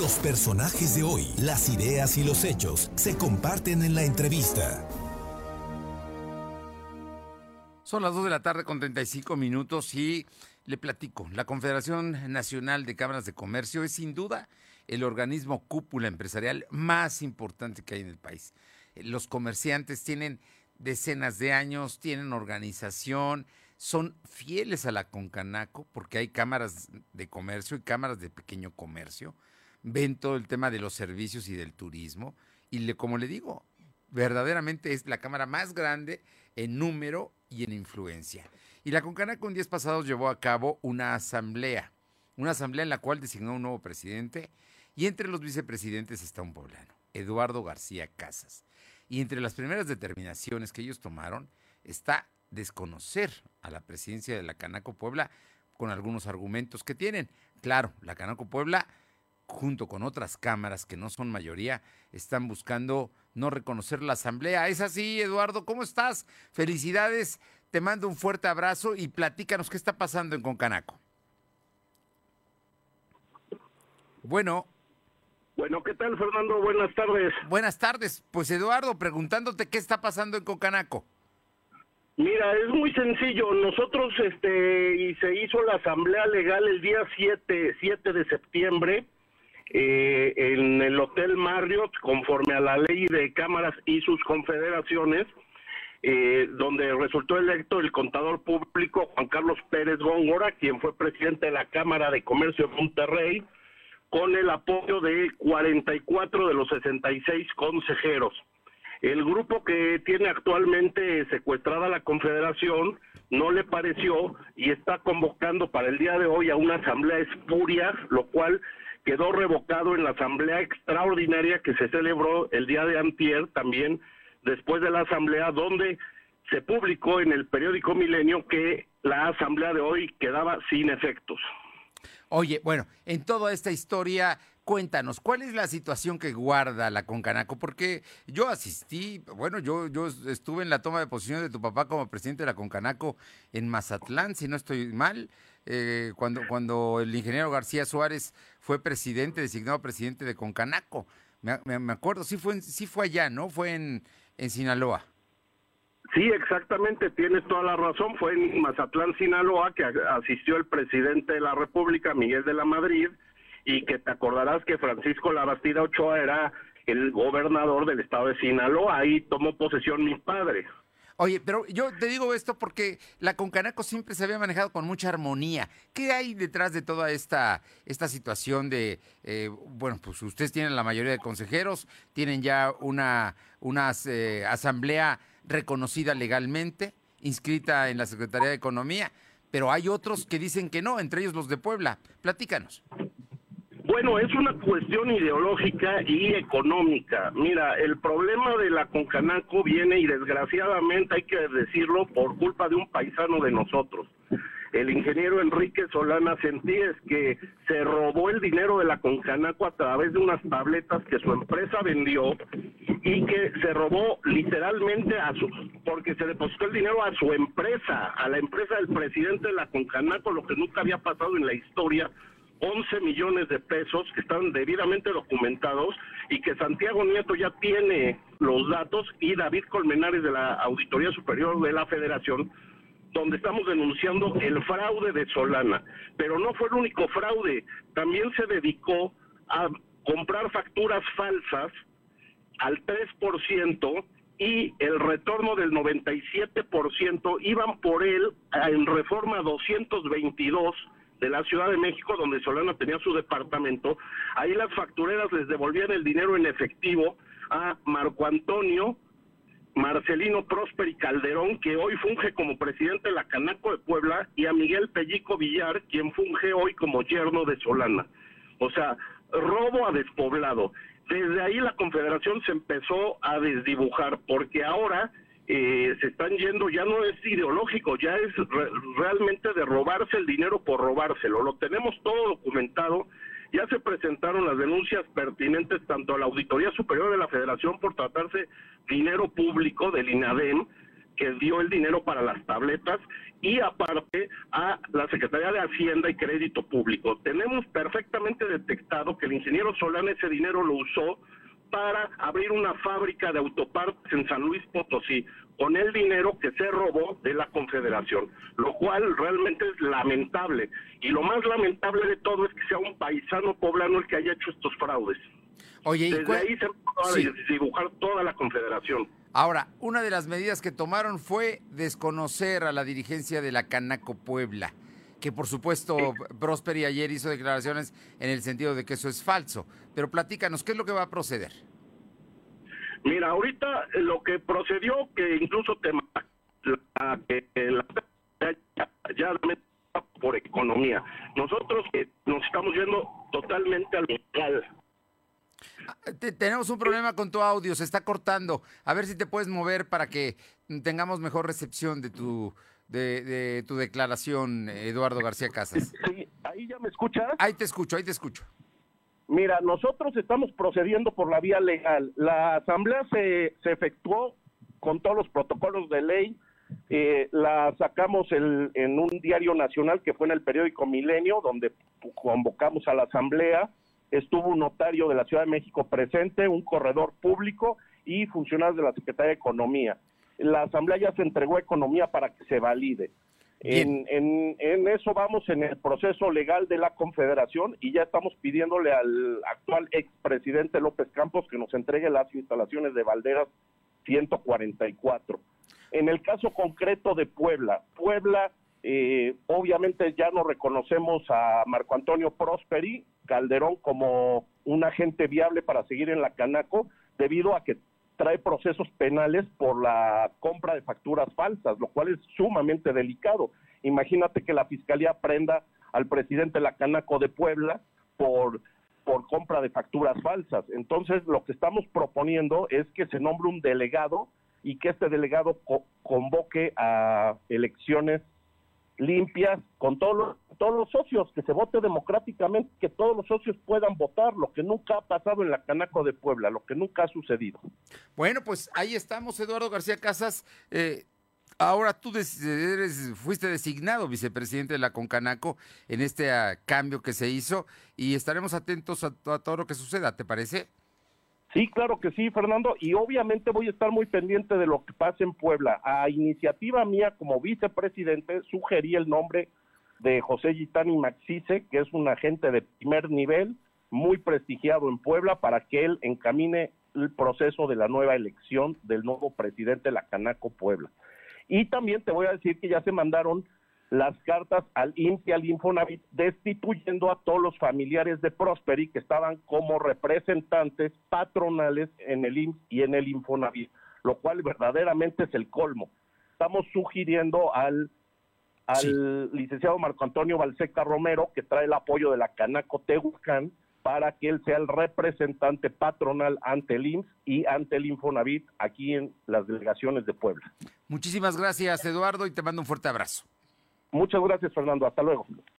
Los personajes de hoy, las ideas y los hechos se comparten en la entrevista. Son las 2 de la tarde con 35 minutos y le platico. La Confederación Nacional de Cámaras de Comercio es sin duda el organismo cúpula empresarial más importante que hay en el país. Los comerciantes tienen decenas de años, tienen organización, son fieles a la Concanaco porque hay cámaras de comercio y cámaras de pequeño comercio, ven todo el tema de los servicios y del turismo y como le digo, verdaderamente es la cámara más grande en número y en influencia. Y la Concanaco en días pasados llevó a cabo una asamblea, una asamblea en la cual designó un nuevo presidente y entre los vicepresidentes está un poblano, Eduardo García Casas. Y entre las primeras determinaciones que ellos tomaron está desconocer a la presidencia de la Canaco Puebla con algunos argumentos que tienen. Claro, la Canaco Puebla, junto con otras cámaras que no son mayoría, están buscando no reconocer la asamblea. Es así, Eduardo, ¿cómo estás? Felicidades, te mando un fuerte abrazo y platícanos qué está pasando en Concanaco. Bueno. Bueno, ¿qué tal, Fernando? Buenas tardes. Buenas tardes. Pues Eduardo, preguntándote qué está pasando en Concanaco. Mira, es muy sencillo. Nosotros, este, y se hizo la asamblea legal el día 7, 7 de septiembre eh, en el Hotel Marriott, conforme a la ley de cámaras y sus confederaciones, eh, donde resultó electo el contador público Juan Carlos Pérez Góngora, quien fue presidente de la Cámara de Comercio de Monterrey, con el apoyo de 44 de los 66 consejeros. El grupo que tiene actualmente secuestrada la Confederación no le pareció y está convocando para el día de hoy a una asamblea espuria, lo cual quedó revocado en la asamblea extraordinaria que se celebró el día de antier también después de la asamblea donde se publicó en el periódico Milenio que la asamblea de hoy quedaba sin efectos. Oye, bueno, en toda esta historia, cuéntanos, ¿cuál es la situación que guarda la Concanaco? Porque yo asistí, bueno, yo, yo estuve en la toma de posición de tu papá como presidente de la Concanaco en Mazatlán, si no estoy mal, eh, cuando, cuando el ingeniero García Suárez fue presidente, designado presidente de Concanaco. Me, acuerdo, sí fue, sí fue allá, ¿no? Fue en, en Sinaloa. Sí, exactamente, tienes toda la razón. Fue en Mazatlán, Sinaloa, que asistió el presidente de la República, Miguel de la Madrid, y que te acordarás que Francisco Labastida Ochoa era el gobernador del estado de Sinaloa. Ahí tomó posesión mi padre. Oye, pero yo te digo esto porque la Concanaco siempre se había manejado con mucha armonía. ¿Qué hay detrás de toda esta, esta situación de, eh, bueno, pues ustedes tienen la mayoría de consejeros, tienen ya una, una eh, asamblea reconocida legalmente, inscrita en la Secretaría de Economía, pero hay otros que dicen que no, entre ellos los de Puebla. Platícanos. Bueno, es una cuestión ideológica y económica. Mira, el problema de la Concanaco viene y desgraciadamente hay que decirlo por culpa de un paisano de nosotros. El ingeniero Enrique Solana Sentíes que se robó el dinero de la Concanaco a través de unas tabletas que su empresa vendió y que se robó literalmente a su porque se depositó el dinero a su empresa, a la empresa del presidente de la Concanaco, lo que nunca había pasado en la historia 11 millones de pesos que están debidamente documentados y que Santiago Nieto ya tiene los datos y David Colmenares de la Auditoría Superior de la Federación, donde estamos denunciando el fraude de Solana. Pero no fue el único fraude, también se dedicó a comprar facturas falsas al 3% y el retorno del 97% iban por él en reforma 222 de la Ciudad de México, donde Solana tenía su departamento, ahí las factureras les devolvían el dinero en efectivo a Marco Antonio Marcelino Prósperi Calderón, que hoy funge como presidente de la Canaco de Puebla, y a Miguel Pellico Villar, quien funge hoy como yerno de Solana. O sea, robo a despoblado. Desde ahí la Confederación se empezó a desdibujar, porque ahora eh, se están yendo, ya no es ideológico, ya es realmente de robarse el dinero por robárselo. Lo tenemos todo documentado, ya se presentaron las denuncias pertinentes tanto a la Auditoría Superior de la Federación por tratarse dinero público del INADEM, que dio el dinero para las tabletas y aparte a la Secretaría de Hacienda y Crédito Público. Tenemos perfectamente detectado que el ingeniero Solana ese dinero lo usó para abrir una fábrica de autopartes en San Luis Potosí con el dinero que se robó de la Confederación, lo cual realmente es lamentable. Y lo más lamentable de todo es que sea un paisano poblano el que haya hecho estos fraudes. Oye, Desde ahí se puede dibujar toda la Confederación. Ahora, una de las medidas que tomaron fue desconocer a la dirigencia de la Canaco Puebla que por supuesto Prosperi ayer hizo declaraciones en el sentido de que eso es falso. Pero platícanos, ¿qué es lo que va a proceder? Mira, ahorita lo que procedió, que incluso te la, ya, ya por economía. Nosotros que nos estamos yendo totalmente al local. Ah, tenemos un problema con tu audio, se está cortando. A ver si te puedes mover para que tengamos mejor recepción de tu de, tu declaración, Eduardo García Casas. Sí, ahí ya me escuchas. Ahí te escucho, ahí te escucho. Mira, nosotros estamos procediendo por la vía legal. La asamblea se, se efectuó con todos los protocolos de ley. Eh, la sacamos el, en un diario nacional que fue en el periódico Milenio, donde convocamos a la asamblea. Estuvo un notario de la Ciudad de México presente, un corredor público y funcionarios de la Secretaría de Economía la Asamblea ya se entregó economía para que se valide. En, en, eso vamos en el proceso legal de la Confederación y ya estamos pidiéndole al actual expresidente López Campos que nos entregue las instalaciones de Valderas 144. En el caso concreto de Puebla, Puebla, eh, obviamente ya no reconocemos a Marco Antonio Prosperi Calderón como un agente viable para seguir en la Canaco, debido a que trae procesos penales por la compra de facturas falsas, lo cual es sumamente delicado. Imagínate que la fiscalía prenda al presidente de la Canaco de Puebla por por compra de facturas falsas. Entonces, lo que estamos proponiendo es que se nombre un delegado y que este delegado convoque a elecciones limpias con todos los, todos los socios, que se vote democráticamente, que todos los socios puedan votar, lo que nunca ha pasado en la Canaco de Puebla, lo que nunca ha sucedido. Bueno, pues ahí estamos, Eduardo García Casas. Eh, ahora tú eres, fuiste designado vicepresidente de la Concanaco en este ah, cambio que se hizo y estaremos atentos a todo lo que suceda, ¿te parece? Sí, claro que sí, Fernando, y obviamente voy a estar muy pendiente de lo que pase en Puebla. A iniciativa mía como vicepresidente sugerí el nombre de José Gitani Maxice, que es un agente de primer nivel, muy prestigiado en Puebla, para que él encamine el proceso de la nueva elección del nuevo presidente de la Canaco Puebla. Y también te voy a decir que ya se mandaron las cartas al IMSS y al Infonavit destituyendo a todos los familiares de Prosperi que estaban como representantes patronales en el IMSS y en el Infonavit, lo cual verdaderamente es el colmo. Estamos sugiriendo al al licenciado Marco Antonio Balseca Romero, que trae el apoyo de la Canaco Tehuacán, para que él sea el representante patronal ante el IMSS y ante el Infonavit aquí en las delegaciones de Puebla. Muchísimas gracias, Eduardo, y te mando un fuerte abrazo. Muchas gracias, Fernando. Hasta luego.